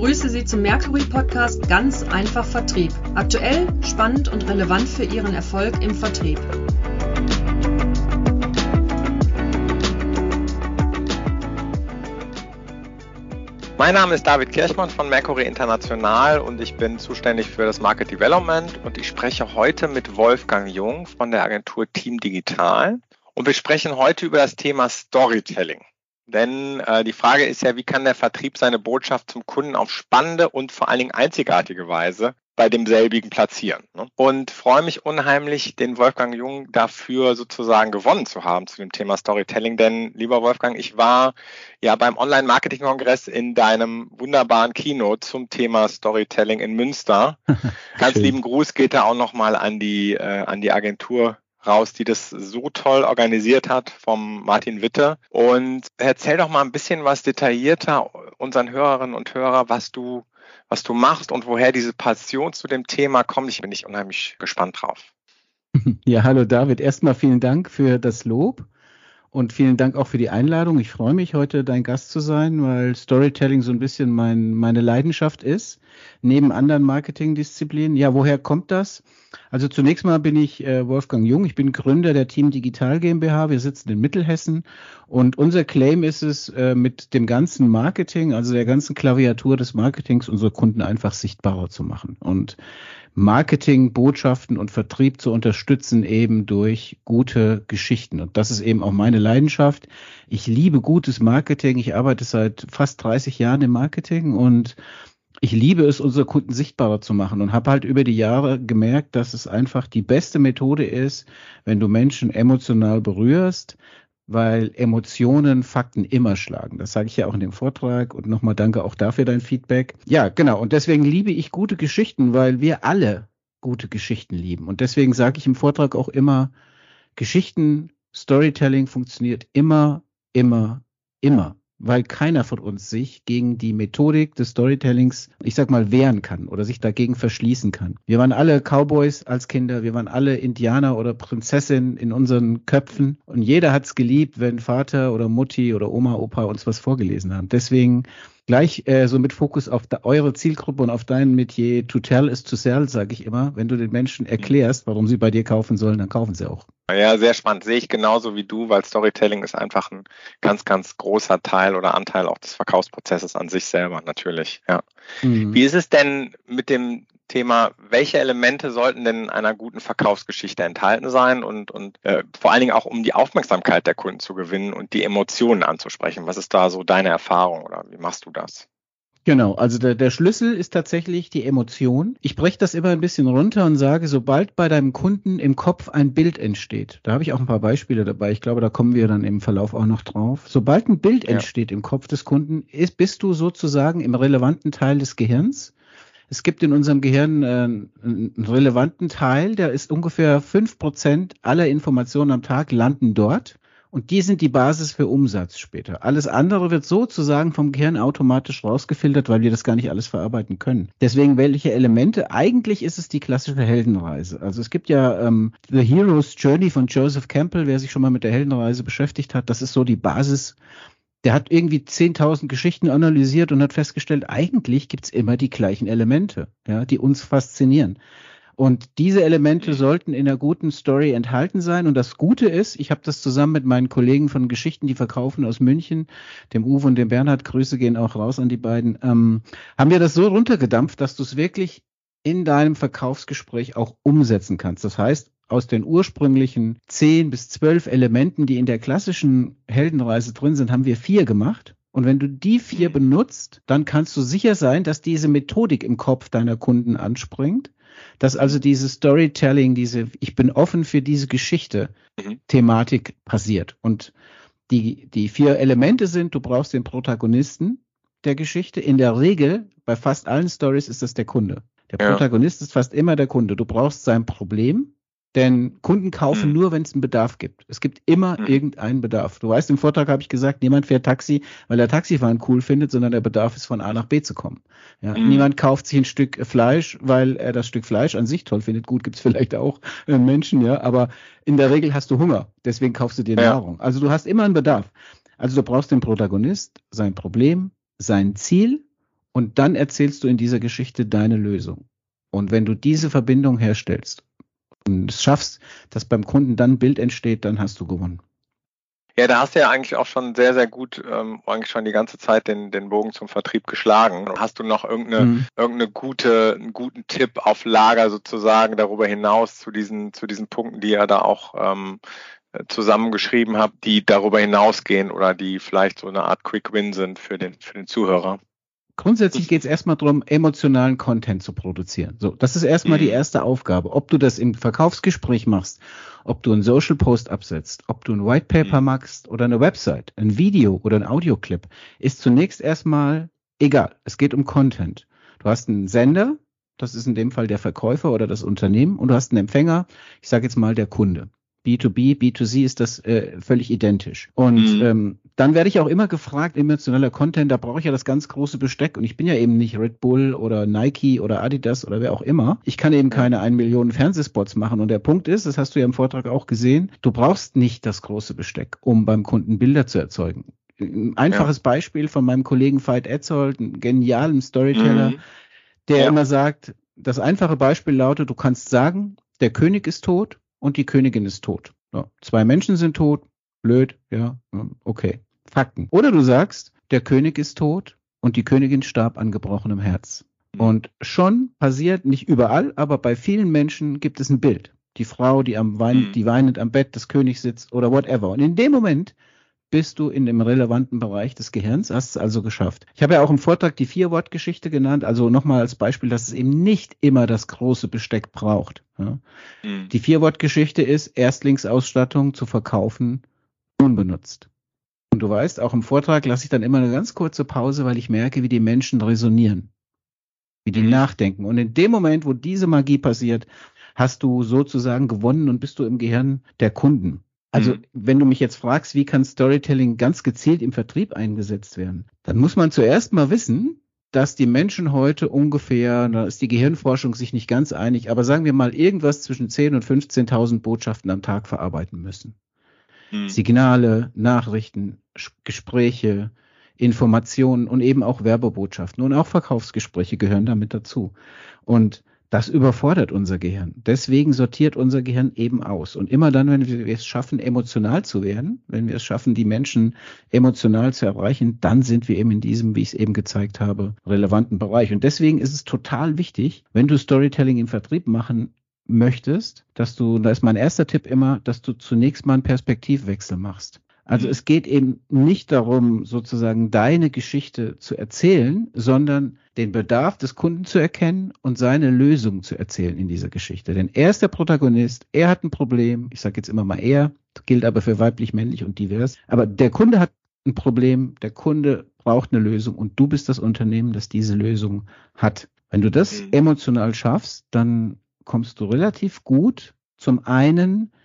begrüße Sie zum Mercury Podcast Ganz einfach Vertrieb. Aktuell, spannend und relevant für Ihren Erfolg im Vertrieb. Mein Name ist David Kirchmann von Mercury International und ich bin zuständig für das Market Development und ich spreche heute mit Wolfgang Jung von der Agentur Team Digital und wir sprechen heute über das Thema Storytelling. Denn äh, die Frage ist ja, wie kann der Vertrieb seine Botschaft zum Kunden auf spannende und vor allen Dingen einzigartige Weise bei demselbigen platzieren. Ne? Und freue mich unheimlich, den Wolfgang Jung dafür sozusagen gewonnen zu haben zu dem Thema Storytelling. Denn, lieber Wolfgang, ich war ja beim Online-Marketing-Kongress in deinem wunderbaren Kino zum Thema Storytelling in Münster. Ganz lieben Gruß geht da auch nochmal an die, äh, an die Agentur raus, die das so toll organisiert hat vom Martin Witte. Und erzähl doch mal ein bisschen was detaillierter unseren Hörerinnen und Hörern, was du, was du machst und woher diese Passion zu dem Thema kommt. Ich bin ich unheimlich gespannt drauf. Ja, hallo David. Erstmal vielen Dank für das Lob. Und vielen Dank auch für die Einladung. Ich freue mich, heute dein Gast zu sein, weil Storytelling so ein bisschen mein, meine Leidenschaft ist, neben anderen Marketingdisziplinen. Ja, woher kommt das? Also zunächst mal bin ich äh, Wolfgang Jung. Ich bin Gründer der Team Digital GmbH. Wir sitzen in Mittelhessen. Und unser Claim ist es, äh, mit dem ganzen Marketing, also der ganzen Klaviatur des Marketings, unsere Kunden einfach sichtbarer zu machen. Und Marketing, Botschaften und Vertrieb zu unterstützen eben durch gute Geschichten. Und das ist eben auch meine Leidenschaft. Ich liebe gutes Marketing. Ich arbeite seit fast 30 Jahren im Marketing und ich liebe es, unsere Kunden sichtbarer zu machen und habe halt über die Jahre gemerkt, dass es einfach die beste Methode ist, wenn du Menschen emotional berührst, weil Emotionen Fakten immer schlagen. Das sage ich ja auch in dem Vortrag und nochmal danke auch dafür dein Feedback. Ja, genau. Und deswegen liebe ich gute Geschichten, weil wir alle gute Geschichten lieben. Und deswegen sage ich im Vortrag auch immer, Geschichten, Storytelling funktioniert immer, immer, immer weil keiner von uns sich gegen die Methodik des Storytellings, ich sag mal, wehren kann oder sich dagegen verschließen kann. Wir waren alle Cowboys als Kinder, wir waren alle Indianer oder Prinzessin in unseren Köpfen und jeder hat's geliebt, wenn Vater oder Mutti oder Oma, Opa uns was vorgelesen haben. Deswegen gleich äh, so mit Fokus auf da, eure Zielgruppe und auf dein Metier. To tell is to sell, sage ich immer. Wenn du den Menschen erklärst, warum sie bei dir kaufen sollen, dann kaufen sie auch. Ja, sehr spannend. Sehe ich genauso wie du, weil Storytelling ist einfach ein ganz, ganz großer Teil oder Anteil auch des Verkaufsprozesses an sich selber, natürlich. Ja. Mhm. Wie ist es denn mit dem Thema, welche Elemente sollten denn in einer guten Verkaufsgeschichte enthalten sein und, und äh, vor allen Dingen auch um die Aufmerksamkeit der Kunden zu gewinnen und die Emotionen anzusprechen. Was ist da so deine Erfahrung oder wie machst du das? Genau, also der, der Schlüssel ist tatsächlich die Emotion. Ich breche das immer ein bisschen runter und sage, sobald bei deinem Kunden im Kopf ein Bild entsteht, da habe ich auch ein paar Beispiele dabei, ich glaube, da kommen wir dann im Verlauf auch noch drauf. Sobald ein Bild ja. entsteht im Kopf des Kunden, ist, bist du sozusagen im relevanten Teil des Gehirns es gibt in unserem Gehirn äh, einen relevanten Teil, der ist ungefähr fünf Prozent aller Informationen am Tag landen dort. Und die sind die Basis für Umsatz später. Alles andere wird sozusagen vom Gehirn automatisch rausgefiltert, weil wir das gar nicht alles verarbeiten können. Deswegen welche Elemente? Eigentlich ist es die klassische Heldenreise. Also es gibt ja ähm, The Hero's Journey von Joseph Campbell, wer sich schon mal mit der Heldenreise beschäftigt hat. Das ist so die Basis der hat irgendwie 10.000 Geschichten analysiert und hat festgestellt, eigentlich gibt's immer die gleichen Elemente, ja, die uns faszinieren. Und diese Elemente sollten in einer guten Story enthalten sein. Und das Gute ist, ich habe das zusammen mit meinen Kollegen von Geschichten, die verkaufen aus München, dem Uwe und dem Bernhard, Grüße gehen auch raus an die beiden, ähm, haben wir das so runtergedampft, dass du es wirklich in deinem Verkaufsgespräch auch umsetzen kannst. Das heißt, aus den ursprünglichen zehn bis zwölf Elementen, die in der klassischen Heldenreise drin sind, haben wir vier gemacht. Und wenn du die vier benutzt, dann kannst du sicher sein, dass diese Methodik im Kopf deiner Kunden anspringt, dass also diese Storytelling, diese Ich bin offen für diese Geschichte mhm. Thematik passiert. Und die, die vier Elemente sind, du brauchst den Protagonisten der Geschichte. In der Regel, bei fast allen Stories ist das der Kunde. Der ja. Protagonist ist fast immer der Kunde. Du brauchst sein Problem, denn Kunden kaufen mhm. nur, wenn es einen Bedarf gibt. Es gibt immer mhm. irgendeinen Bedarf. Du weißt, im Vortrag habe ich gesagt, niemand fährt Taxi, weil er Taxifahren cool findet, sondern der Bedarf ist von A nach B zu kommen. Ja, mhm. Niemand kauft sich ein Stück Fleisch, weil er das Stück Fleisch an sich toll findet. Gut, gibt's vielleicht auch äh, Menschen, ja, aber in der Regel hast du Hunger, deswegen kaufst du dir ja. Nahrung. Also du hast immer einen Bedarf. Also du brauchst den Protagonist, sein Problem, sein Ziel und dann erzählst du in dieser Geschichte deine Lösung. Und wenn du diese Verbindung herstellst es schaffst, dass beim Kunden dann ein Bild entsteht, dann hast du gewonnen. Ja, da hast du ja eigentlich auch schon sehr, sehr gut, ähm, eigentlich schon die ganze Zeit den, den Bogen zum Vertrieb geschlagen. Hast du noch irgendeine, mhm. irgendeine gute, einen guten Tipp auf Lager sozusagen darüber hinaus zu diesen, zu diesen Punkten, die ihr da auch ähm, zusammengeschrieben habt, die darüber hinausgehen oder die vielleicht so eine Art Quick Win sind für den, für den Zuhörer? Grundsätzlich geht es erstmal darum, emotionalen Content zu produzieren. So, das ist erstmal mhm. die erste Aufgabe. Ob du das im Verkaufsgespräch machst, ob du einen Social Post absetzt, ob du ein White Paper mhm. machst oder eine Website, ein Video oder ein Audioclip, ist zunächst erstmal egal. Es geht um Content. Du hast einen Sender, das ist in dem Fall der Verkäufer oder das Unternehmen, und du hast einen Empfänger, ich sage jetzt mal der Kunde. B2B, B2C ist das äh, völlig identisch. Und mhm. ähm, dann werde ich auch immer gefragt, emotionaler Content, da brauche ich ja das ganz große Besteck. Und ich bin ja eben nicht Red Bull oder Nike oder Adidas oder wer auch immer. Ich kann eben keine 1 Million Fernsehspots machen. Und der Punkt ist, das hast du ja im Vortrag auch gesehen, du brauchst nicht das große Besteck, um beim Kunden Bilder zu erzeugen. Ein einfaches ja. Beispiel von meinem Kollegen Veit Etzold, einem genialen Storyteller, mhm. der ja. immer sagt, das einfache Beispiel lautet, du kannst sagen, der König ist tot und die Königin ist tot. Ja, zwei Menschen sind tot, blöd, ja, okay. Fakten. Oder du sagst, der König ist tot und die Königin starb an gebrochenem Herz. Mhm. Und schon passiert, nicht überall, aber bei vielen Menschen gibt es ein Bild. Die Frau, die am Wein, mhm. die weinend am Bett des Königs sitzt oder whatever. Und in dem Moment bist du in dem relevanten Bereich des Gehirns, hast es also geschafft. Ich habe ja auch im Vortrag die Vier-Wort-Geschichte genannt, also nochmal als Beispiel, dass es eben nicht immer das große Besteck braucht. Ja. Mhm. Die Vier-Wort-Geschichte ist Erstlingsausstattung zu verkaufen, unbenutzt. Und du weißt, auch im Vortrag lasse ich dann immer eine ganz kurze Pause, weil ich merke, wie die Menschen resonieren, wie die mhm. nachdenken. Und in dem Moment, wo diese Magie passiert, hast du sozusagen gewonnen und bist du im Gehirn der Kunden. Also, mhm. wenn du mich jetzt fragst, wie kann Storytelling ganz gezielt im Vertrieb eingesetzt werden, dann muss man zuerst mal wissen, dass die Menschen heute ungefähr, da ist die Gehirnforschung sich nicht ganz einig, aber sagen wir mal irgendwas zwischen 10 und 15.000 Botschaften am Tag verarbeiten müssen. Mhm. Signale, Nachrichten, Gespräche, Informationen und eben auch Werbebotschaften und auch Verkaufsgespräche gehören damit dazu. Und das überfordert unser Gehirn. Deswegen sortiert unser Gehirn eben aus. Und immer dann, wenn wir es schaffen, emotional zu werden, wenn wir es schaffen, die Menschen emotional zu erreichen, dann sind wir eben in diesem, wie ich es eben gezeigt habe, relevanten Bereich. Und deswegen ist es total wichtig, wenn du Storytelling im Vertrieb machen möchtest, dass du, da ist mein erster Tipp immer, dass du zunächst mal einen Perspektivwechsel machst. Also mhm. es geht eben nicht darum, sozusagen deine Geschichte zu erzählen, sondern den Bedarf des Kunden zu erkennen und seine Lösung zu erzählen in dieser Geschichte. Denn er ist der Protagonist, er hat ein Problem, ich sage jetzt immer mal er, gilt aber für weiblich, männlich und divers. Aber der Kunde hat ein Problem, der Kunde braucht eine Lösung und du bist das Unternehmen, das diese Lösung hat. Wenn du das mhm. emotional schaffst, dann kommst du relativ gut zum einen in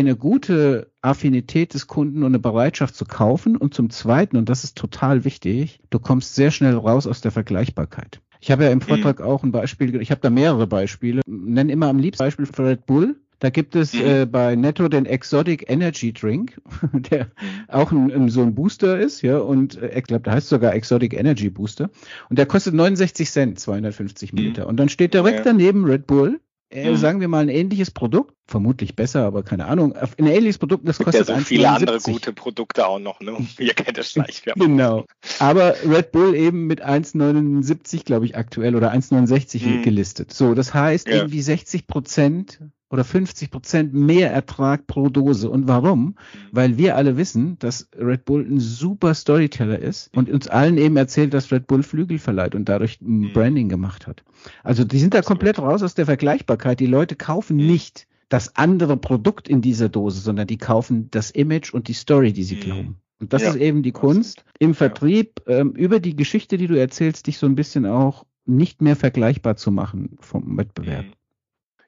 eine gute Affinität des Kunden und eine Bereitschaft zu kaufen und zum Zweiten, und das ist total wichtig, du kommst sehr schnell raus aus der Vergleichbarkeit. Ich habe ja im mhm. Vortrag auch ein Beispiel, ich habe da mehrere Beispiele, nenne immer am liebsten Beispiel für Red Bull. Da gibt es mhm. äh, bei Netto den Exotic Energy Drink, der auch ein, ein, so ein Booster ist, ja, und äh, ich glaube, der heißt sogar Exotic Energy Booster. Und der kostet 69 Cent, 250 Milliliter. Mhm. Und dann steht direkt ja. daneben Red Bull äh, mhm. sagen wir mal, ein ähnliches Produkt, vermutlich besser, aber keine Ahnung, ein ähnliches Produkt, das kostet ja so viele andere gute Produkte auch noch, ne? Ihr kennt das gleich. genau. Aber Red Bull eben mit 1,79, glaube ich, aktuell oder 1,69 mhm. gelistet. So, das heißt, ja. irgendwie 60 Prozent oder 50 Prozent mehr Ertrag pro Dose. Und warum? Mhm. Weil wir alle wissen, dass Red Bull ein super Storyteller ist und uns allen eben erzählt, dass Red Bull Flügel verleiht und dadurch ein mhm. Branding gemacht hat. Also die sind da komplett raus aus der Vergleichbarkeit. Die Leute kaufen mhm. nicht das andere Produkt in dieser Dose, sondern die kaufen das Image und die Story, die sie glauben. Und das ja, ist eben die Kunst, im Vertrieb ähm, über die Geschichte, die du erzählst, dich so ein bisschen auch nicht mehr vergleichbar zu machen vom Wettbewerb.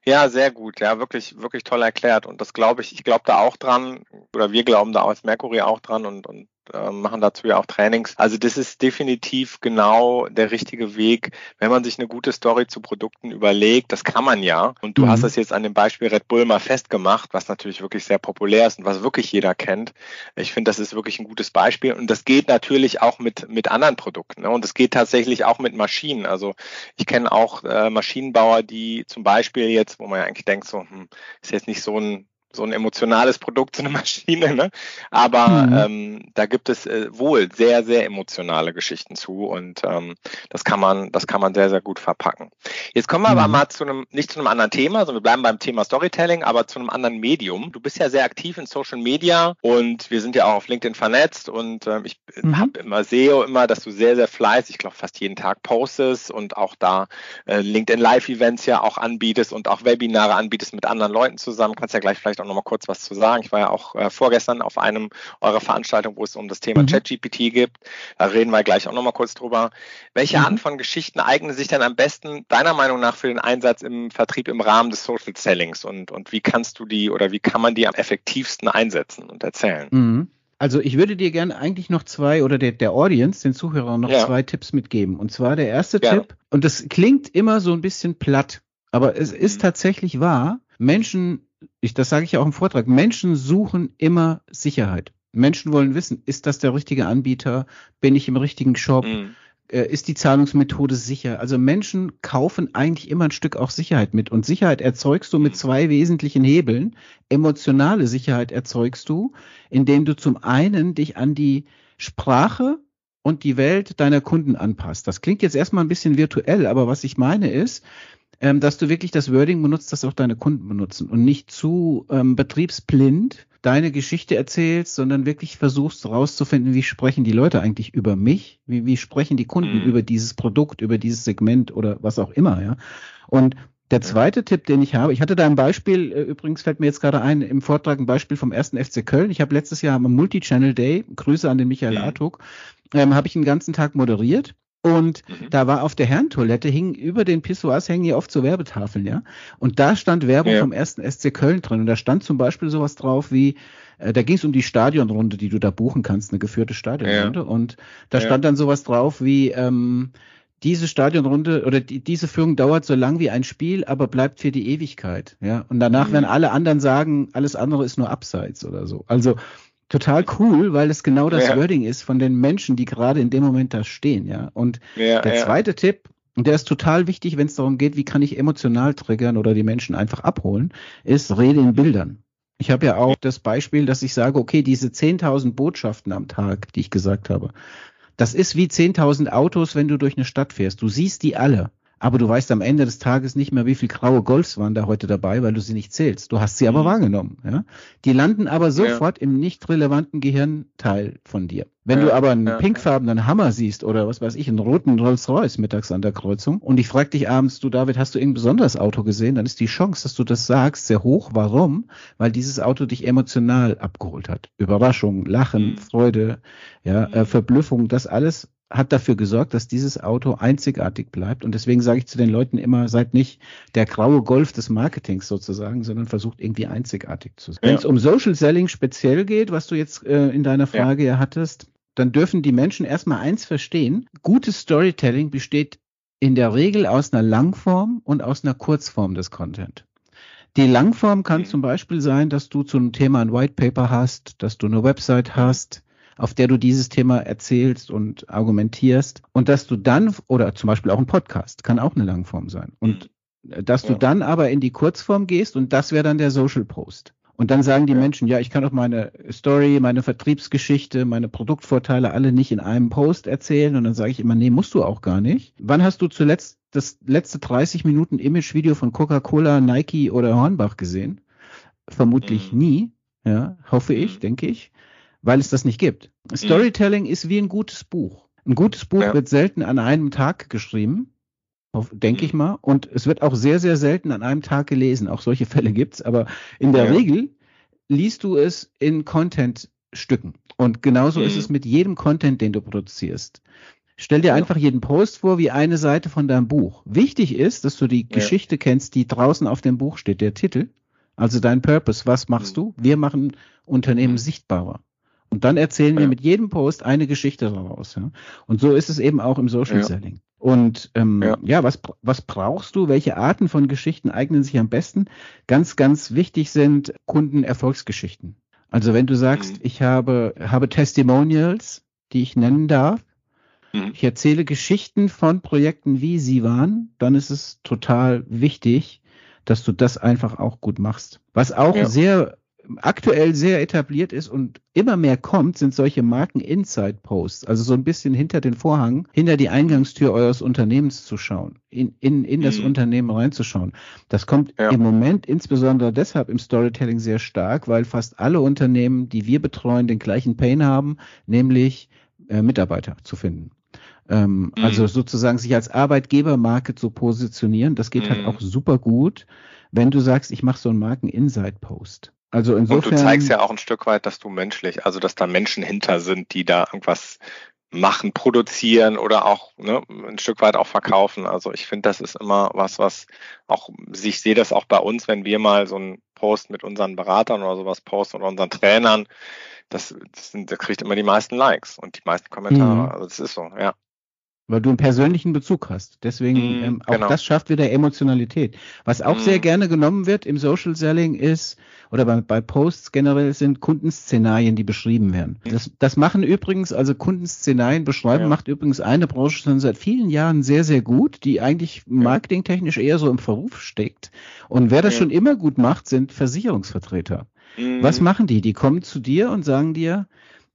Ja, sehr gut. Ja, wirklich, wirklich toll erklärt. Und das glaube ich, ich glaube da auch dran, oder wir glauben da als Mercury auch dran und, und äh, machen dazu ja auch Trainings. Also das ist definitiv genau der richtige Weg, wenn man sich eine gute Story zu Produkten überlegt. Das kann man ja. Und du mhm. hast es jetzt an dem Beispiel Red Bull mal festgemacht, was natürlich wirklich sehr populär ist und was wirklich jeder kennt. Ich finde, das ist wirklich ein gutes Beispiel. Und das geht natürlich auch mit, mit anderen Produkten. Ne? Und das geht tatsächlich auch mit Maschinen. Also ich kenne auch äh, Maschinenbauer, die zum Beispiel jetzt, wo man ja eigentlich denkt, so, hm, ist jetzt nicht so ein so ein emotionales Produkt, so eine Maschine, ne? Aber mhm. ähm, da gibt es äh, wohl sehr, sehr emotionale Geschichten zu und ähm, das kann man, das kann man sehr, sehr gut verpacken. Jetzt kommen wir mhm. aber mal zu einem, nicht zu einem anderen Thema, sondern wir bleiben beim Thema Storytelling, aber zu einem anderen Medium. Du bist ja sehr aktiv in Social Media und wir sind ja auch auf LinkedIn vernetzt und ähm, ich mhm. habe immer sehe immer, dass du sehr, sehr fleißig, ich glaube fast jeden Tag postest und auch da äh, LinkedIn Live-Events ja auch anbietest und auch Webinare anbietest mit anderen Leuten zusammen. Kannst ja gleich vielleicht vielleicht auch noch mal kurz was zu sagen. Ich war ja auch äh, vorgestern auf einem eurer Veranstaltungen, wo es um das Thema mhm. ChatGPT geht. Da reden wir gleich auch noch mal kurz drüber. Welche mhm. Arten von Geschichten eignen sich denn am besten deiner Meinung nach für den Einsatz im Vertrieb im Rahmen des Social Sellings und, und wie kannst du die oder wie kann man die am effektivsten einsetzen und erzählen? Mhm. Also ich würde dir gerne eigentlich noch zwei oder der, der Audience, den Zuhörern noch ja. zwei Tipps mitgeben. Und zwar der erste ja. Tipp, und das klingt immer so ein bisschen platt, aber es ist mhm. tatsächlich wahr, Menschen ich, das sage ich ja auch im Vortrag, Menschen suchen immer Sicherheit. Menschen wollen wissen, ist das der richtige Anbieter? Bin ich im richtigen Shop? Mhm. Äh, ist die Zahlungsmethode sicher? Also Menschen kaufen eigentlich immer ein Stück auch Sicherheit mit. Und Sicherheit erzeugst du mit mhm. zwei wesentlichen Hebeln. Emotionale Sicherheit erzeugst du, indem du zum einen dich an die Sprache und die Welt deiner Kunden anpasst. Das klingt jetzt erstmal ein bisschen virtuell, aber was ich meine ist, ähm, dass du wirklich das Wording benutzt, das auch deine Kunden benutzen und nicht zu ähm, betriebsblind deine Geschichte erzählst, sondern wirklich versuchst herauszufinden, wie sprechen die Leute eigentlich über mich, wie, wie sprechen die Kunden mhm. über dieses Produkt, über dieses Segment oder was auch immer, ja. Und der zweite. Tipp, den ich habe, ich hatte da ein Beispiel, äh, übrigens fällt mir jetzt gerade ein, im Vortrag ein Beispiel vom ersten FC Köln. Ich habe letztes Jahr am Multi-Channel Day, Grüße an den Michael mhm. Artuk, ähm, habe ich einen ganzen Tag moderiert und mhm. da war auf der Herrentoilette, hing über den Pissoirs hängen ja oft so Werbetafeln, ja. Und da stand Werbung ja. vom ersten SC Köln drin. Und da stand zum Beispiel sowas drauf wie, äh, da ging es um die Stadionrunde, die du da buchen kannst, eine geführte Stadionrunde. Ja. Und da ja. stand dann sowas drauf wie, ähm, diese Stadionrunde oder die, diese Führung dauert so lang wie ein Spiel, aber bleibt für die Ewigkeit. Ja, und danach mhm. werden alle anderen sagen, alles andere ist nur Abseits oder so. Also total cool, weil es genau das ja. Wording ist von den Menschen, die gerade in dem Moment da stehen, ja. Und ja, der zweite ja. Tipp, und der ist total wichtig, wenn es darum geht, wie kann ich emotional triggern oder die Menschen einfach abholen, ist Rede in Bildern. Ich habe ja auch das Beispiel, dass ich sage, okay, diese 10.000 Botschaften am Tag, die ich gesagt habe, das ist wie 10.000 Autos, wenn du durch eine Stadt fährst. Du siehst die alle aber du weißt am Ende des Tages nicht mehr, wie viel graue Golfs waren da heute dabei, weil du sie nicht zählst. Du hast sie aber mhm. wahrgenommen. Ja? Die landen aber sofort ja. im nicht relevanten Gehirnteil von dir. Wenn ja, du aber einen ja, pinkfarbenen Hammer siehst oder was weiß ich, einen roten Rolls-Royce mittags an der Kreuzung und ich frage dich abends, du David, hast du irgendein besonderes Auto gesehen, dann ist die Chance, dass du das sagst, sehr hoch. Warum? Weil dieses Auto dich emotional abgeholt hat. Überraschung, Lachen, mhm. Freude, ja, äh, Verblüffung, das alles hat dafür gesorgt, dass dieses Auto einzigartig bleibt. Und deswegen sage ich zu den Leuten immer, seid nicht der graue Golf des Marketings sozusagen, sondern versucht irgendwie einzigartig zu sein. Ja. Wenn es um Social Selling speziell geht, was du jetzt äh, in deiner Frage ja. ja hattest, dann dürfen die Menschen erstmal eins verstehen. Gutes Storytelling besteht in der Regel aus einer Langform und aus einer Kurzform des Content. Die Langform kann mhm. zum Beispiel sein, dass du zu einem Thema ein White Paper hast, dass du eine Website hast, auf der du dieses Thema erzählst und argumentierst und dass du dann, oder zum Beispiel auch ein Podcast, kann auch eine Langform sein. Und mhm. dass du ja. dann aber in die Kurzform gehst und das wäre dann der Social Post. Und dann sagen die ja. Menschen, ja, ich kann doch meine Story, meine Vertriebsgeschichte, meine Produktvorteile alle nicht in einem Post erzählen. Und dann sage ich immer, nee, musst du auch gar nicht. Wann hast du zuletzt das letzte 30 Minuten Image-Video von Coca-Cola, Nike oder Hornbach gesehen? Vermutlich mhm. nie. Ja, hoffe ich, mhm. denke ich weil es das nicht gibt. Mhm. Storytelling ist wie ein gutes Buch. Ein gutes Buch ja. wird selten an einem Tag geschrieben, denke mhm. ich mal, und es wird auch sehr, sehr selten an einem Tag gelesen. Auch solche Fälle gibt's, aber in der ja. Regel liest du es in Content-Stücken. Und genauso mhm. ist es mit jedem Content, den du produzierst. Stell dir ja. einfach jeden Post vor wie eine Seite von deinem Buch. Wichtig ist, dass du die Geschichte kennst, die draußen auf dem Buch steht, der Titel. Also dein Purpose. Was machst mhm. du? Wir machen Unternehmen mhm. sichtbarer. Und dann erzählen ja. wir mit jedem Post eine Geschichte daraus. Ja? Und so ist es eben auch im Social Selling. Und ähm, ja, ja was, was brauchst du? Welche Arten von Geschichten eignen sich am besten? Ganz, ganz wichtig sind Kundenerfolgsgeschichten. Also wenn du sagst, mhm. ich habe, habe Testimonials, die ich nennen darf, mhm. ich erzähle Geschichten von Projekten, wie sie waren, dann ist es total wichtig, dass du das einfach auch gut machst. Was auch ja. sehr aktuell sehr etabliert ist und immer mehr kommt, sind solche Marken-Inside-Posts, also so ein bisschen hinter den Vorhang, hinter die Eingangstür eures Unternehmens zu schauen, in, in, in das mhm. Unternehmen reinzuschauen. Das kommt ja. im Moment insbesondere deshalb im Storytelling sehr stark, weil fast alle Unternehmen, die wir betreuen, den gleichen Pain haben, nämlich äh, Mitarbeiter zu finden. Ähm, mhm. Also sozusagen sich als Arbeitgebermarke zu positionieren, das geht halt mhm. halt auch super gut, wenn du sagst, ich mache so einen Marken-Inside-Post. Also insofern. Und du zeigst ja auch ein Stück weit, dass du menschlich, also dass da Menschen hinter sind, die da irgendwas machen, produzieren oder auch ne, ein Stück weit auch verkaufen. Also ich finde, das ist immer was, was auch, ich sehe das auch bei uns, wenn wir mal so einen Post mit unseren Beratern oder sowas posten oder unseren Trainern, das, das, sind, das kriegt immer die meisten Likes und die meisten Kommentare. Mhm. Also das ist so, ja. Weil du einen persönlichen Bezug hast. Deswegen, mm, ähm, auch genau. das schafft wieder Emotionalität. Was auch mm. sehr gerne genommen wird im Social Selling ist, oder bei, bei Posts generell sind Kundenszenarien, die beschrieben werden. Das, das machen übrigens, also Kundenszenarien beschreiben, ja. macht übrigens eine Branche schon seit vielen Jahren sehr, sehr gut, die eigentlich marketingtechnisch eher so im Verruf steckt. Und wer das ja. schon immer gut macht, sind Versicherungsvertreter. Mm. Was machen die? Die kommen zu dir und sagen dir,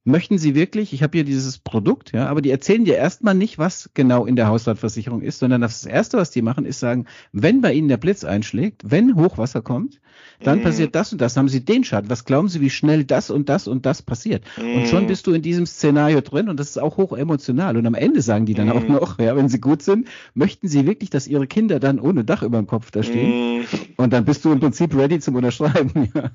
möchten Sie wirklich, ich habe hier dieses Produkt, ja, aber die erzählen dir erstmal nicht, was genau in der Hausratversicherung ist, sondern das Erste, was die machen, ist sagen, wenn bei Ihnen der Blitz einschlägt, wenn Hochwasser kommt, dann mm. passiert das und das, haben Sie den Schaden. Was glauben Sie, wie schnell das und das und das passiert? Mm. Und schon mhm. bist du in diesem Szenario drin und das ist auch hoch emotional. Und am Ende sagen die dann mm. auch mhm. noch, ja, wenn sie gut sind, möchten sie wirklich, dass ihre Kinder dann ohne Dach über dem Kopf da stehen. Mhm. Und dann bist du im Prinzip ready zum Unterschreiben. ja,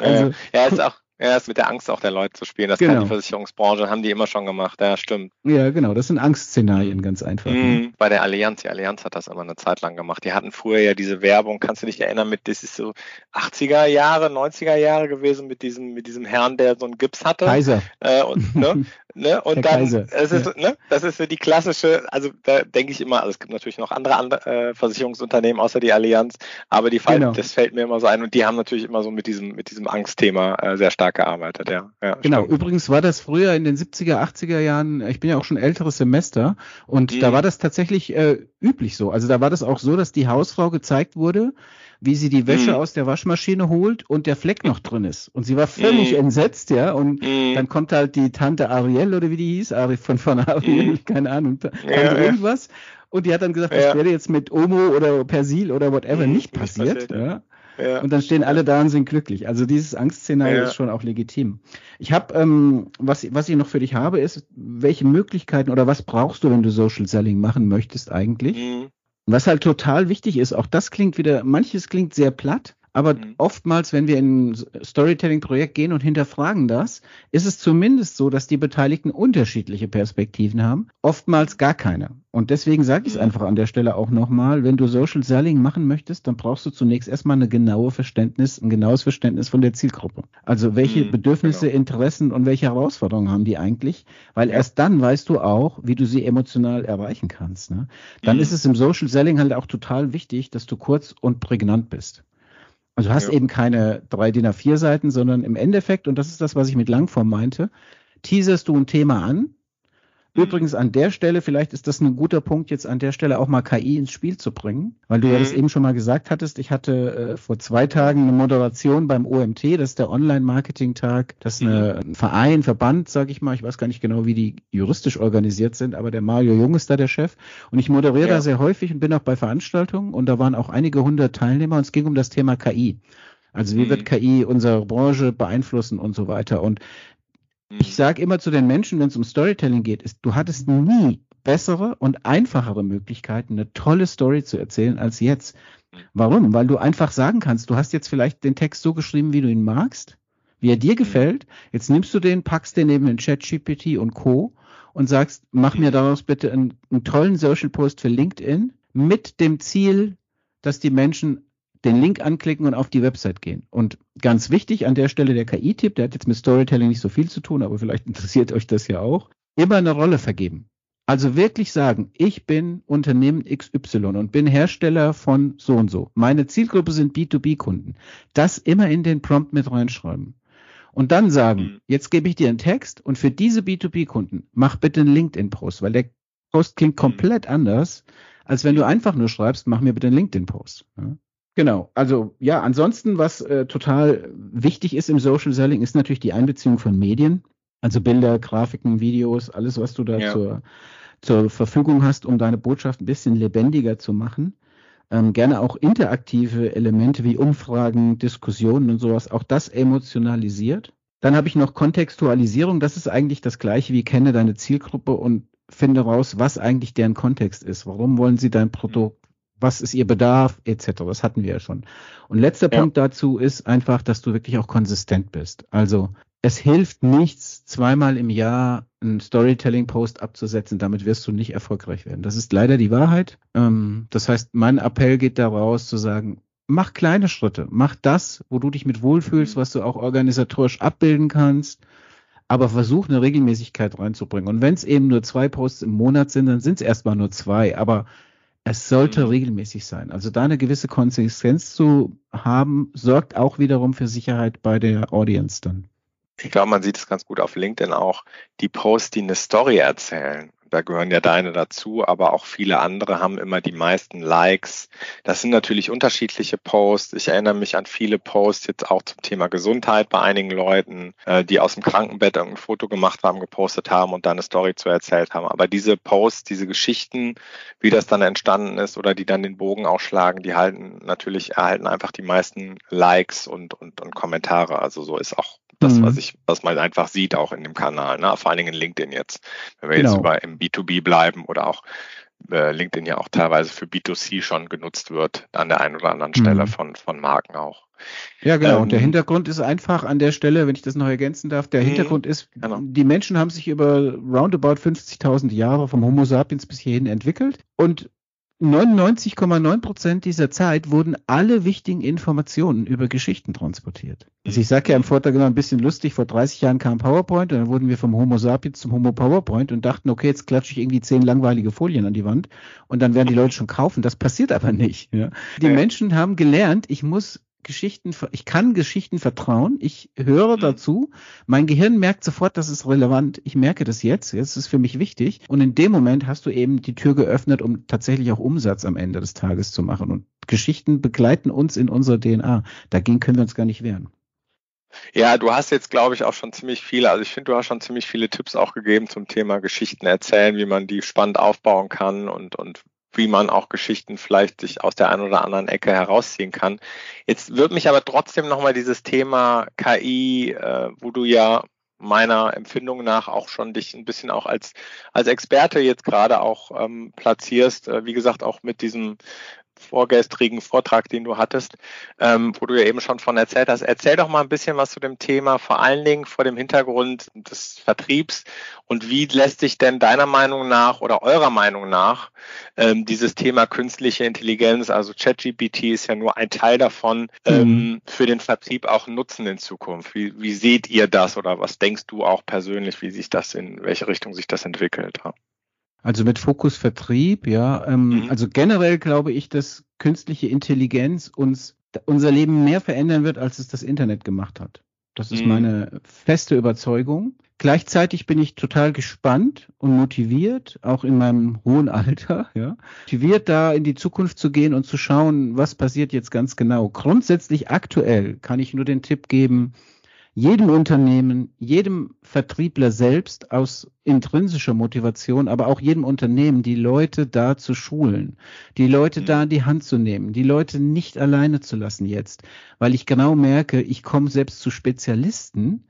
also, ja ist auch ja, ist mit der Angst auch der Leute zu spielen. Das genau. kann die Versicherungsbranche, haben die immer schon gemacht. Ja, stimmt. Ja, genau. Das sind Angstszenarien, ganz einfach. Mhm. Bei der Allianz, die Allianz hat das immer eine Zeit lang gemacht. Die hatten früher ja diese Werbung, kannst du dich erinnern, mit, das ist so 80er Jahre, 90er Jahre gewesen, mit diesem, mit diesem Herrn, der so einen Gips hatte. Kaiser. Äh, und, ne, ne, und dann, es ist, ja. ne, das ist so die klassische, also da denke ich immer, also es gibt natürlich noch andere, andere äh, Versicherungsunternehmen außer die Allianz, aber die Fall, genau. das fällt mir immer so ein und die haben natürlich immer so mit diesem, mit diesem Angstthema äh, sehr stark stark gearbeitet, ja. ja genau, stimmt. übrigens war das früher in den 70er, 80er Jahren, ich bin ja auch schon älteres Semester und mhm. da war das tatsächlich äh, üblich so. Also da war das auch so, dass die Hausfrau gezeigt wurde, wie sie die Wäsche mhm. aus der Waschmaschine holt und der Fleck noch drin ist. Und sie war völlig mhm. entsetzt, ja. Und mhm. dann kommt halt die Tante Ariel oder wie die hieß, Ari von, von Ariel, mhm. keine Ahnung, ja, irgendwas. Und die hat dann gesagt, ja. das wäre jetzt mit Omo oder Persil oder whatever mhm. nicht passiert. Nicht passiert ja. Ja. Und dann stehen alle da und sind glücklich. Also dieses Angstszenario ja. ist schon auch legitim. Ich habe, ähm, was, was ich noch für dich habe, ist, welche Möglichkeiten oder was brauchst du, wenn du Social Selling machen möchtest eigentlich? Was halt total wichtig ist, auch das klingt wieder, manches klingt sehr platt, aber mhm. oftmals, wenn wir in ein Storytelling-Projekt gehen und hinterfragen das, ist es zumindest so, dass die Beteiligten unterschiedliche Perspektiven haben, oftmals gar keine. Und deswegen sage ich es mhm. einfach an der Stelle auch nochmal, wenn du Social Selling machen möchtest, dann brauchst du zunächst erstmal eine genaue Verständnis, ein genaues Verständnis von der Zielgruppe. Also welche mhm, Bedürfnisse, genau. Interessen und welche Herausforderungen haben die eigentlich? Weil erst dann weißt du auch, wie du sie emotional erreichen kannst. Ne? Dann mhm. ist es im Social Selling halt auch total wichtig, dass du kurz und prägnant bist. Also du hast ja. eben keine drei DIN A4 Seiten, sondern im Endeffekt, und das ist das, was ich mit Langform meinte, teaserst du ein Thema an. Übrigens an der Stelle, vielleicht ist das ein guter Punkt, jetzt an der Stelle auch mal KI ins Spiel zu bringen, weil du mhm. ja das mhm. eben schon mal gesagt hattest. Ich hatte äh, vor zwei Tagen eine Moderation beim OMT, das ist der Online-Marketing-Tag. Das ist eine, mhm. ein Verein, Verband, sage ich mal. Ich weiß gar nicht genau, wie die juristisch organisiert sind, aber der Mario Jung ist da der Chef. Und ich moderiere ja. da sehr häufig und bin auch bei Veranstaltungen und da waren auch einige hundert Teilnehmer und es ging um das Thema KI. Also wie wird KI unsere Branche beeinflussen und so weiter. Und ich mhm. sage immer zu den Menschen, wenn es um Storytelling geht, ist, du hattest nie bessere und einfachere Möglichkeiten, eine tolle Story zu erzählen als jetzt. Warum? Weil du einfach sagen kannst, du hast jetzt vielleicht den Text so geschrieben, wie du ihn magst, wie er dir mhm. gefällt. Jetzt nimmst du den, packst den neben den ChatGPT und Co. und sagst, mach mir daraus bitte einen, einen tollen Social Post für LinkedIn mit dem Ziel, dass die Menschen den Link anklicken und auf die Website gehen. Und ganz wichtig an der Stelle der KI-Tipp, der hat jetzt mit Storytelling nicht so viel zu tun, aber vielleicht interessiert euch das ja auch. Immer eine Rolle vergeben. Also wirklich sagen, ich bin Unternehmen XY und bin Hersteller von so und so. Meine Zielgruppe sind B2B-Kunden. Das immer in den Prompt mit reinschreiben. Und dann sagen, mhm. jetzt gebe ich dir einen Text und für diese B2B-Kunden mach bitte einen LinkedIn-Post, weil der Post klingt mhm. komplett anders, als wenn du einfach nur schreibst, mach mir bitte einen LinkedIn-Post. Ja? Genau. Also ja, ansonsten, was äh, total wichtig ist im Social Selling, ist natürlich die Einbeziehung von Medien. Also Bilder, Grafiken, Videos, alles, was du da ja. zur, zur Verfügung hast, um deine Botschaft ein bisschen lebendiger zu machen. Ähm, gerne auch interaktive Elemente wie Umfragen, Diskussionen und sowas, auch das emotionalisiert. Dann habe ich noch Kontextualisierung, das ist eigentlich das gleiche wie kenne deine Zielgruppe und finde raus, was eigentlich deren Kontext ist. Warum wollen sie dein Produkt? Was ist ihr Bedarf, etc. Das hatten wir ja schon. Und letzter ja. Punkt dazu ist einfach, dass du wirklich auch konsistent bist. Also es hilft nichts, zweimal im Jahr einen Storytelling-Post abzusetzen. Damit wirst du nicht erfolgreich werden. Das ist leider die Wahrheit. Ähm, das heißt, mein Appell geht daraus zu sagen, mach kleine Schritte. Mach das, wo du dich mit wohlfühlst, was du auch organisatorisch abbilden kannst. Aber versuch eine Regelmäßigkeit reinzubringen. Und wenn es eben nur zwei Posts im Monat sind, dann sind es erstmal nur zwei. Aber es sollte mhm. regelmäßig sein. Also da eine gewisse Konsistenz zu haben, sorgt auch wiederum für Sicherheit bei der Audience dann ich glaube, man sieht es ganz gut auf LinkedIn auch, die Posts, die eine Story erzählen. Da gehören ja deine dazu, aber auch viele andere haben immer die meisten Likes. Das sind natürlich unterschiedliche Posts. Ich erinnere mich an viele Posts jetzt auch zum Thema Gesundheit bei einigen Leuten, äh, die aus dem Krankenbett ein Foto gemacht haben, gepostet haben und dann eine Story zu erzählt haben. Aber diese Posts, diese Geschichten, wie das dann entstanden ist oder die dann den Bogen ausschlagen, die halten natürlich, erhalten einfach die meisten Likes und, und, und Kommentare. Also so ist auch das, mhm. was ich, was man einfach sieht auch in dem Kanal, ne? vor allen Dingen in LinkedIn jetzt. Wenn wir genau. jetzt über im B2B bleiben oder auch äh, LinkedIn ja auch teilweise für B2C schon genutzt wird, an der einen oder anderen Stelle mhm. von, von Marken auch. Ja, genau. Ähm, und der ähm, Hintergrund ist einfach an der Stelle, wenn ich das noch ergänzen darf, der mhm. Hintergrund ist, genau. die Menschen haben sich über roundabout 50.000 Jahre vom Homo sapiens bis hierhin entwickelt und 99,9 Prozent dieser Zeit wurden alle wichtigen Informationen über Geschichten transportiert. Also ich sage ja im Vortrag immer ein bisschen lustig, vor 30 Jahren kam PowerPoint und dann wurden wir vom Homo sapiens zum Homo PowerPoint und dachten, okay, jetzt klatsche ich irgendwie zehn langweilige Folien an die Wand und dann werden die Leute schon kaufen. Das passiert aber nicht. Ja. Die Menschen haben gelernt, ich muss Geschichten, ich kann Geschichten vertrauen, ich höre mhm. dazu, mein Gehirn merkt sofort, das ist relevant, ich merke das jetzt, jetzt ist es für mich wichtig und in dem Moment hast du eben die Tür geöffnet, um tatsächlich auch Umsatz am Ende des Tages zu machen und Geschichten begleiten uns in unserer DNA, dagegen können wir uns gar nicht wehren. Ja, du hast jetzt, glaube ich, auch schon ziemlich viele, also ich finde, du hast schon ziemlich viele Tipps auch gegeben zum Thema Geschichten erzählen, wie man die spannend aufbauen kann und, und wie man auch Geschichten vielleicht sich aus der einen oder anderen Ecke herausziehen kann. Jetzt würde mich aber trotzdem nochmal dieses Thema KI, äh, wo du ja meiner Empfindung nach auch schon dich ein bisschen auch als, als Experte jetzt gerade auch ähm, platzierst, äh, wie gesagt, auch mit diesem vorgestrigen Vortrag, den du hattest, ähm, wo du ja eben schon von erzählt hast. Erzähl doch mal ein bisschen was zu dem Thema, vor allen Dingen vor dem Hintergrund des Vertriebs und wie lässt sich denn deiner Meinung nach oder eurer Meinung nach ähm, dieses Thema künstliche Intelligenz, also ChatGPT ist ja nur ein Teil davon, ähm, mhm. für den Vertrieb auch nutzen in Zukunft? Wie, wie seht ihr das oder was denkst du auch persönlich, wie sich das in welche Richtung sich das entwickelt? Ja? Also mit Fokus Vertrieb, ja. Ähm, mhm. Also generell glaube ich, dass künstliche Intelligenz uns unser Leben mehr verändern wird, als es das Internet gemacht hat. Das ist mhm. meine feste Überzeugung. Gleichzeitig bin ich total gespannt und motiviert, auch in meinem hohen Alter, ja, motiviert da in die Zukunft zu gehen und zu schauen, was passiert jetzt ganz genau. Grundsätzlich aktuell kann ich nur den Tipp geben, jedem Unternehmen, jedem Vertriebler selbst aus intrinsischer Motivation, aber auch jedem Unternehmen, die Leute da zu schulen, die Leute da in die Hand zu nehmen, die Leute nicht alleine zu lassen jetzt, weil ich genau merke, ich komme selbst zu Spezialisten,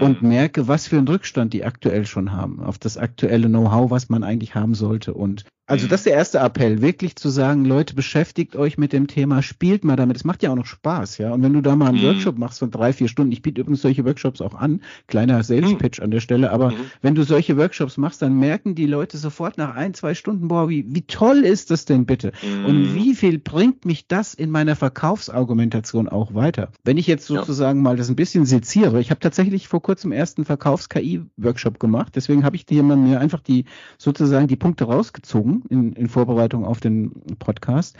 und mhm. merke, was für einen Rückstand die aktuell schon haben, auf das aktuelle Know-how, was man eigentlich haben sollte. Und Also das ist der erste Appell, wirklich zu sagen, Leute, beschäftigt euch mit dem Thema, spielt mal damit. Es macht ja auch noch Spaß, ja. Und wenn du da mal einen mhm. Workshop machst von drei, vier Stunden, ich biete übrigens solche Workshops auch an, kleiner Sales mhm. An der Stelle, aber mhm. wenn du solche Workshops machst, dann merken die Leute sofort nach ein, zwei Stunden, boah, wie, wie toll ist das denn bitte? Mhm. Und wie viel bringt mich das in meiner Verkaufsargumentation auch weiter? Wenn ich jetzt sozusagen ja. mal das ein bisschen seziere, ich habe tatsächlich vor kurzem ersten Verkaufs-KI-Workshop gemacht, deswegen habe ich dir mal mir einfach die sozusagen die Punkte rausgezogen in, in Vorbereitung auf den Podcast.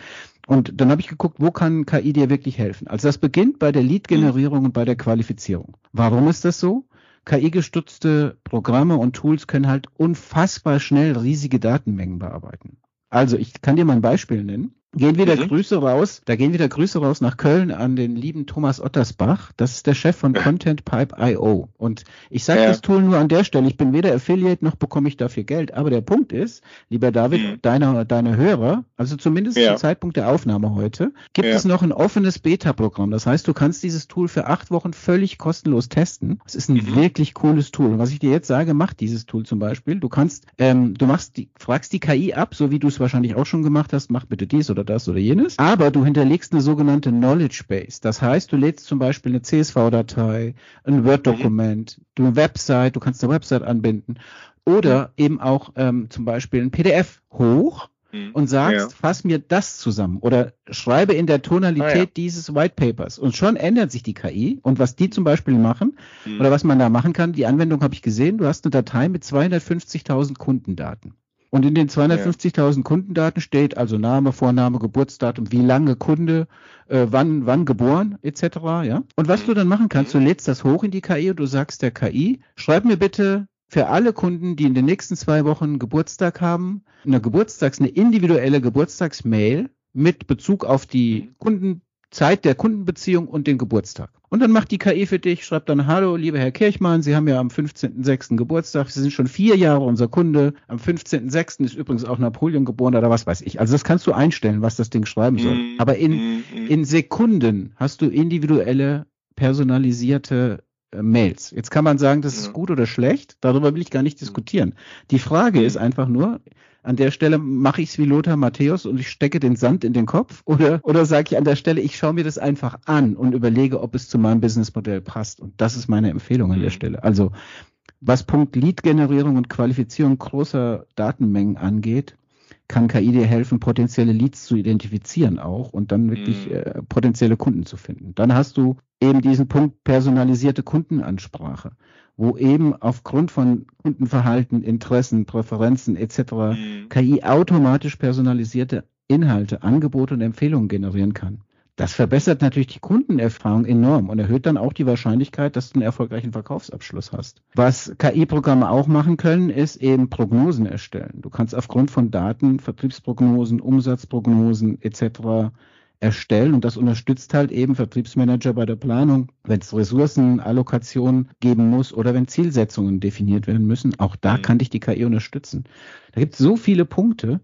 Und dann habe ich geguckt, wo kann KI dir wirklich helfen? Also das beginnt bei der Lead-Generierung und bei der Qualifizierung. Warum ist das so? KI-gestützte Programme und Tools können halt unfassbar schnell riesige Datenmengen bearbeiten. Also ich kann dir mal ein Beispiel nennen. Gehen wieder mhm. Grüße raus, da gehen wieder Grüße raus nach Köln an den lieben Thomas Ottersbach. Das ist der Chef von Content Pipe IO. Und ich sage ja. das Tool nur an der Stelle. Ich bin weder Affiliate noch bekomme ich dafür Geld. Aber der Punkt ist, lieber David, mhm. deine, deine Hörer, also zumindest ja. zum Zeitpunkt der Aufnahme heute, gibt ja. es noch ein offenes Beta-Programm. Das heißt, du kannst dieses Tool für acht Wochen völlig kostenlos testen. Es ist ein mhm. wirklich cooles Tool. Und was ich dir jetzt sage, macht dieses Tool zum Beispiel. Du kannst, ähm, du machst die, fragst die KI ab, so wie du es wahrscheinlich auch schon gemacht hast, mach bitte dies oder das oder jenes. Aber du hinterlegst eine sogenannte Knowledge Base. Das heißt, du lädst zum Beispiel eine CSV-Datei, ein Word-Dokument, du eine Website, du kannst eine Website anbinden oder mhm. eben auch ähm, zum Beispiel ein PDF hoch mhm. und sagst, ja. fass mir das zusammen oder schreibe in der Tonalität ah, ja. dieses White Papers. Und schon ändert sich die KI. Und was die zum Beispiel machen mhm. oder was man da machen kann, die Anwendung habe ich gesehen, du hast eine Datei mit 250.000 Kundendaten. Und in den 250.000 ja. Kundendaten steht also Name, Vorname, Geburtsdatum, wie lange Kunde, äh, wann, wann geboren, etc. Ja. Und was du dann machen kannst, du mhm. lädst das hoch in die KI und du sagst der KI, schreib mir bitte für alle Kunden, die in den nächsten zwei Wochen Geburtstag haben, eine Geburtstags, eine individuelle Geburtstagsmail mit Bezug auf die mhm. Kunden, Zeit der Kundenbeziehung und den Geburtstag. Und dann macht die KI für dich, schreibt dann, hallo, lieber Herr Kirchmann, Sie haben ja am 15.06. Geburtstag, Sie sind schon vier Jahre unser Kunde. Am 15.06. ist übrigens auch Napoleon geboren oder was weiß ich. Also das kannst du einstellen, was das Ding schreiben soll. Mhm. Aber in, mhm. in Sekunden hast du individuelle, personalisierte äh, Mails. Jetzt kann man sagen, das ist gut oder schlecht. Darüber will ich gar nicht diskutieren. Die Frage ist einfach nur, an der Stelle mache ich es wie Lothar Matthäus und ich stecke den Sand in den Kopf oder, oder sage ich an der Stelle, ich schaue mir das einfach an und überlege, ob es zu meinem Businessmodell passt. Und das ist meine Empfehlung an der mhm. Stelle. Also was Punkt Lead-Generierung und Qualifizierung großer Datenmengen angeht, kann KI dir helfen, potenzielle Leads zu identifizieren auch und dann wirklich mhm. äh, potenzielle Kunden zu finden. Dann hast du eben diesen Punkt personalisierte Kundenansprache wo eben aufgrund von Kundenverhalten, Interessen, Präferenzen etc. Mhm. KI automatisch personalisierte Inhalte, Angebote und Empfehlungen generieren kann. Das verbessert natürlich die Kundenerfahrung enorm und erhöht dann auch die Wahrscheinlichkeit, dass du einen erfolgreichen Verkaufsabschluss hast. Was KI-Programme auch machen können, ist eben Prognosen erstellen. Du kannst aufgrund von Daten, Vertriebsprognosen, Umsatzprognosen etc erstellen und das unterstützt halt eben Vertriebsmanager bei der Planung, wenn es Ressourcenallokation geben muss oder wenn Zielsetzungen definiert werden müssen. Auch da mhm. kann dich die KI unterstützen. Da gibt es so viele Punkte.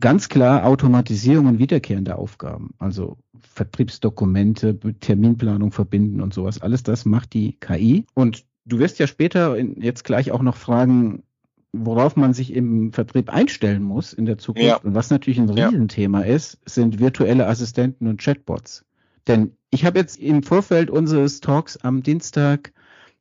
Ganz klar Automatisierung und wiederkehrende Aufgaben, also Vertriebsdokumente, Terminplanung verbinden und sowas. Alles das macht die KI. Und du wirst ja später jetzt gleich auch noch fragen, worauf man sich im Vertrieb einstellen muss in der Zukunft ja. und was natürlich ein Riesenthema ja. ist, sind virtuelle Assistenten und Chatbots. Denn ich habe jetzt im Vorfeld unseres Talks am Dienstag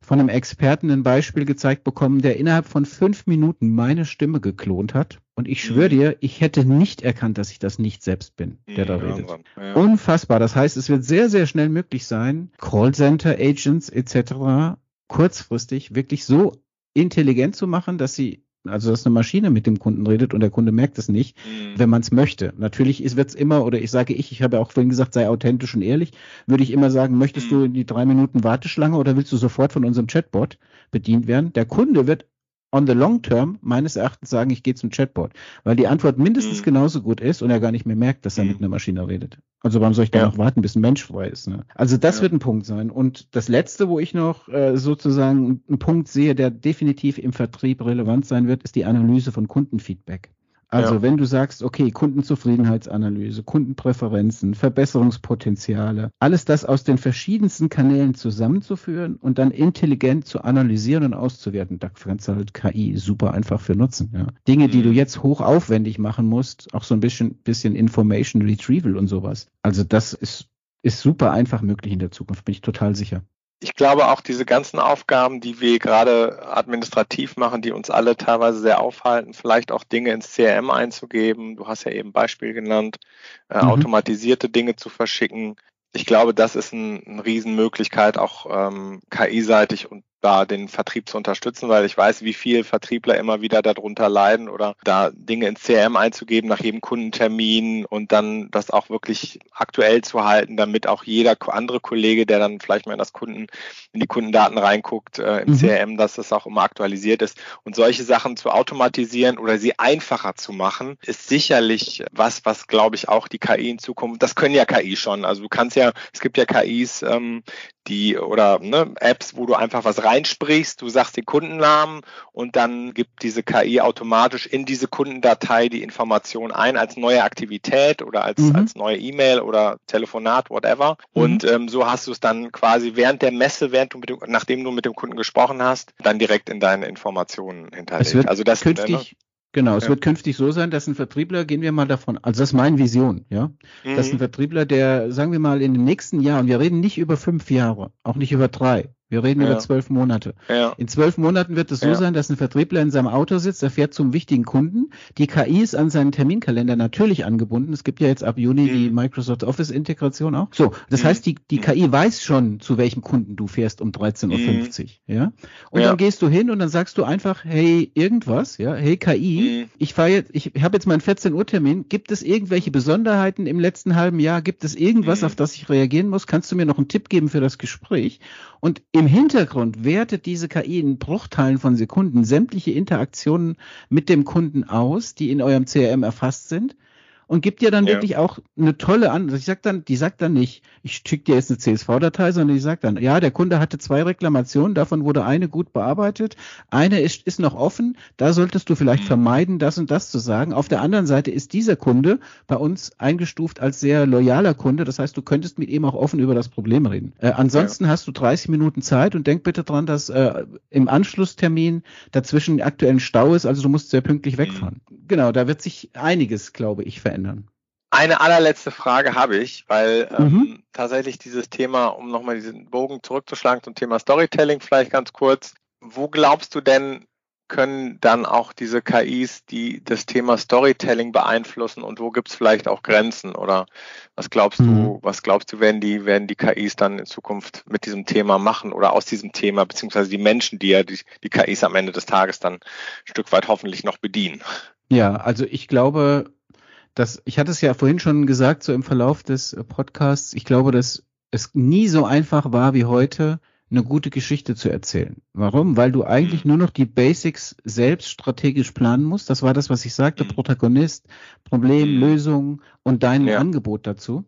von einem Experten ein Beispiel gezeigt bekommen, der innerhalb von fünf Minuten meine Stimme geklont hat. Und ich schwöre mhm. dir, ich hätte nicht erkannt, dass ich das nicht selbst bin, der da redet. Ja. Unfassbar. Das heißt, es wird sehr, sehr schnell möglich sein, Callcenter Agents etc. kurzfristig wirklich so intelligent zu machen, dass sie also dass eine Maschine mit dem Kunden redet und der Kunde merkt es nicht, mhm. wenn man es möchte. Natürlich wird es immer, oder ich sage ich, ich habe ja auch vorhin gesagt, sei authentisch und ehrlich, würde ich immer sagen, möchtest mhm. du in die drei Minuten Warteschlange oder willst du sofort von unserem Chatbot bedient werden? Der Kunde wird on the long term meines Erachtens sagen, ich gehe zum Chatbot, weil die Antwort mindestens mhm. genauso gut ist und er gar nicht mehr merkt, dass er mhm. mit einer Maschine redet. Also warum soll ich da ja. noch warten, bis ein Mensch frei ist? Ne? Also das ja. wird ein Punkt sein. Und das Letzte, wo ich noch äh, sozusagen einen Punkt sehe, der definitiv im Vertrieb relevant sein wird, ist die Analyse von Kundenfeedback. Also ja. wenn du sagst, okay, Kundenzufriedenheitsanalyse, Kundenpräferenzen, Verbesserungspotenziale, alles das aus den verschiedensten Kanälen zusammenzuführen und dann intelligent zu analysieren und auszuwerten, da kannst du halt KI super einfach für nutzen. Ja. Dinge, die mhm. du jetzt hochaufwendig machen musst, auch so ein bisschen, bisschen Information Retrieval und sowas. Also das ist, ist super einfach möglich in der Zukunft, bin ich total sicher ich glaube auch diese ganzen Aufgaben, die wir gerade administrativ machen, die uns alle teilweise sehr aufhalten, vielleicht auch Dinge ins CRM einzugeben. Du hast ja eben Beispiel genannt, äh, mhm. automatisierte Dinge zu verschicken. Ich glaube, das ist ein, eine Riesenmöglichkeit, auch ähm, KI-seitig und da den Vertrieb zu unterstützen, weil ich weiß, wie viel Vertriebler immer wieder darunter leiden oder da Dinge ins CRM einzugeben nach jedem Kundentermin und dann das auch wirklich aktuell zu halten, damit auch jeder andere Kollege, der dann vielleicht mal in das Kunden, in die Kundendaten reinguckt äh, im mhm. CRM, dass das auch immer aktualisiert ist. Und solche Sachen zu automatisieren oder sie einfacher zu machen, ist sicherlich was, was glaube ich auch die KI in Zukunft, das können ja KI schon. Also du kannst ja, es gibt ja KIs, ähm, die oder ne, Apps, wo du einfach was reinsprichst, du sagst den Kundennamen und dann gibt diese KI automatisch in diese Kundendatei die Information ein als neue Aktivität oder als, mhm. als neue E-Mail oder Telefonat, whatever. Mhm. Und ähm, so hast du es dann quasi während der Messe, während du mit dem, nachdem du mit dem Kunden gesprochen hast, dann direkt in deine Informationen hinterlegt. also das künftig, ne, Genau, es ja. wird künftig so sein, dass ein Vertriebler, gehen wir mal davon, also das ist meine Vision, ja, mhm. dass ein Vertriebler, der, sagen wir mal, in den nächsten Jahren, wir reden nicht über fünf Jahre, auch nicht über drei, wir reden ja. über zwölf Monate. Ja. In zwölf Monaten wird es so ja. sein, dass ein Vertriebler in seinem Auto sitzt, er fährt zum wichtigen Kunden. Die KI ist an seinen Terminkalender natürlich angebunden. Es gibt ja jetzt ab Juni mhm. die Microsoft Office Integration auch. So, das mhm. heißt, die, die KI weiß schon, zu welchem Kunden du fährst um 13.50 Uhr. Mhm. Ja. Und dann gehst du hin und dann sagst du einfach, hey, irgendwas, ja, hey KI, mhm. ich fahre jetzt, ich habe jetzt meinen 14 Uhr Termin. Gibt es irgendwelche Besonderheiten im letzten halben Jahr? Gibt es irgendwas, mhm. auf das ich reagieren muss? Kannst du mir noch einen Tipp geben für das Gespräch? Und im Hintergrund wertet diese KI in Bruchteilen von Sekunden sämtliche Interaktionen mit dem Kunden aus, die in eurem CRM erfasst sind und gibt dir dann ja. wirklich auch eine tolle an. Also ich sag dann, die sagt dann nicht, ich schicke dir jetzt eine CSV-Datei, sondern die sagt dann, ja, der Kunde hatte zwei Reklamationen, davon wurde eine gut bearbeitet, eine ist, ist noch offen, da solltest du vielleicht mhm. vermeiden, das und das zu sagen. Auf der anderen Seite ist dieser Kunde bei uns eingestuft als sehr loyaler Kunde, das heißt, du könntest mit ihm auch offen über das Problem reden. Äh, ansonsten ja. hast du 30 Minuten Zeit und denk bitte dran, dass äh, im Anschlusstermin dazwischen aktuellen Stau ist, also du musst sehr pünktlich mhm. wegfahren. Mhm. Genau, da wird sich einiges, glaube ich, verändern ändern. Eine allerletzte Frage habe ich, weil ähm, mhm. tatsächlich dieses Thema, um nochmal diesen Bogen zurückzuschlagen zum Thema Storytelling vielleicht ganz kurz, wo glaubst du denn, können dann auch diese KIs, die das Thema Storytelling beeinflussen und wo gibt es vielleicht auch Grenzen oder was glaubst mhm. du, was glaubst du, werden die, werden die KIs dann in Zukunft mit diesem Thema machen oder aus diesem Thema, beziehungsweise die Menschen, die ja die, die KIs am Ende des Tages dann ein Stück weit hoffentlich noch bedienen? Ja, also ich glaube, das, ich hatte es ja vorhin schon gesagt, so im Verlauf des äh, Podcasts, ich glaube, dass es nie so einfach war wie heute, eine gute Geschichte zu erzählen. Warum? Weil du eigentlich mhm. nur noch die Basics selbst strategisch planen musst. Das war das, was ich sagte, mhm. Protagonist, Problem, mhm. Lösung und dein ja. Angebot dazu.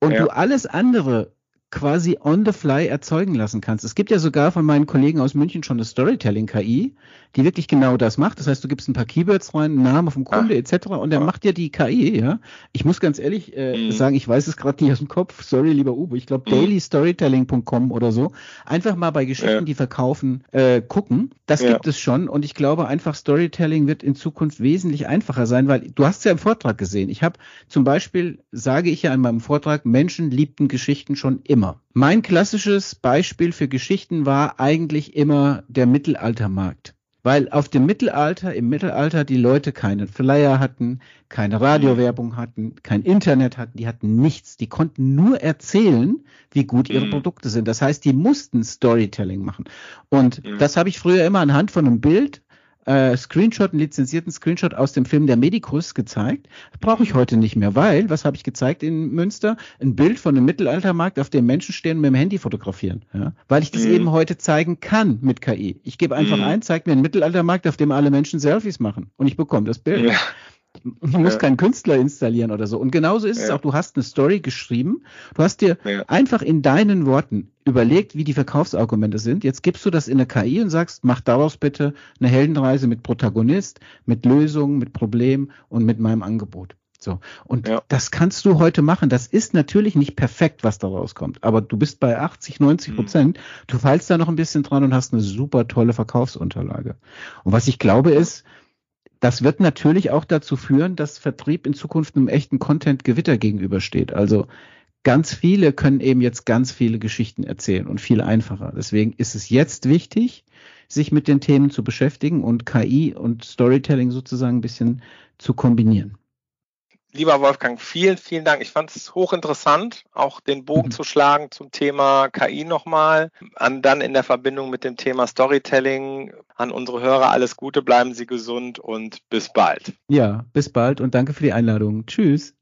Und ja. du alles andere quasi on the fly erzeugen lassen kannst. Es gibt ja sogar von meinen Kollegen aus München schon eine Storytelling-KI, die wirklich genau das macht. Das heißt, du gibst ein paar Keywords rein, einen Namen vom Kunde ah. etc. und der ah. macht dir die KI, ja. Ich muss ganz ehrlich äh, mhm. sagen, ich weiß es gerade nicht aus dem Kopf, sorry, lieber Uwe, ich glaube mhm. dailystorytelling.com oder so. Einfach mal bei Geschichten, ja. die verkaufen, äh, gucken. Das ja. gibt es schon und ich glaube einfach, Storytelling wird in Zukunft wesentlich einfacher sein, weil du hast es ja im Vortrag gesehen. Ich habe zum Beispiel, sage ich ja in meinem Vortrag, Menschen liebten Geschichten schon immer. Mein klassisches Beispiel für Geschichten war eigentlich immer der Mittelaltermarkt. Weil auf dem Mittelalter, im Mittelalter die Leute keine Flyer hatten, keine Radiowerbung hatten, kein Internet hatten, die hatten nichts. Die konnten nur erzählen, wie gut ihre mhm. Produkte sind. Das heißt, die mussten Storytelling machen. Und mhm. das habe ich früher immer anhand von einem Bild äh, Screenshot, einen lizenzierten Screenshot aus dem Film Der Medikus gezeigt. Brauche ich heute nicht mehr, weil, was habe ich gezeigt in Münster? Ein Bild von einem Mittelaltermarkt, auf dem Menschen stehen und mit dem Handy fotografieren. Ja? Weil ich das mhm. eben heute zeigen kann mit KI. Ich gebe einfach mhm. ein, zeig mir einen Mittelaltermarkt, auf dem alle Menschen Selfies machen und ich bekomme das Bild. Ja. Man muss ja. keinen Künstler installieren oder so. Und genauso ist ja. es auch, du hast eine Story geschrieben, du hast dir ja. einfach in deinen Worten überlegt, wie die Verkaufsargumente sind. Jetzt gibst du das in eine KI und sagst, mach daraus bitte eine Heldenreise mit Protagonist, mit Lösungen, mit Problem und mit meinem Angebot. So. Und ja. das kannst du heute machen. Das ist natürlich nicht perfekt, was da rauskommt. Aber du bist bei 80, 90 Prozent. Mhm. Du feilst da noch ein bisschen dran und hast eine super tolle Verkaufsunterlage. Und was ich glaube ist, das wird natürlich auch dazu führen, dass Vertrieb in Zukunft einem echten Content-Gewitter gegenübersteht. Also ganz viele können eben jetzt ganz viele Geschichten erzählen und viel einfacher. Deswegen ist es jetzt wichtig, sich mit den Themen zu beschäftigen und KI und Storytelling sozusagen ein bisschen zu kombinieren. Lieber Wolfgang, vielen, vielen Dank. Ich fand es hochinteressant, auch den Bogen mhm. zu schlagen zum Thema KI nochmal. An dann in der Verbindung mit dem Thema Storytelling. An unsere Hörer alles Gute, bleiben Sie gesund und bis bald. Ja, bis bald und danke für die Einladung. Tschüss.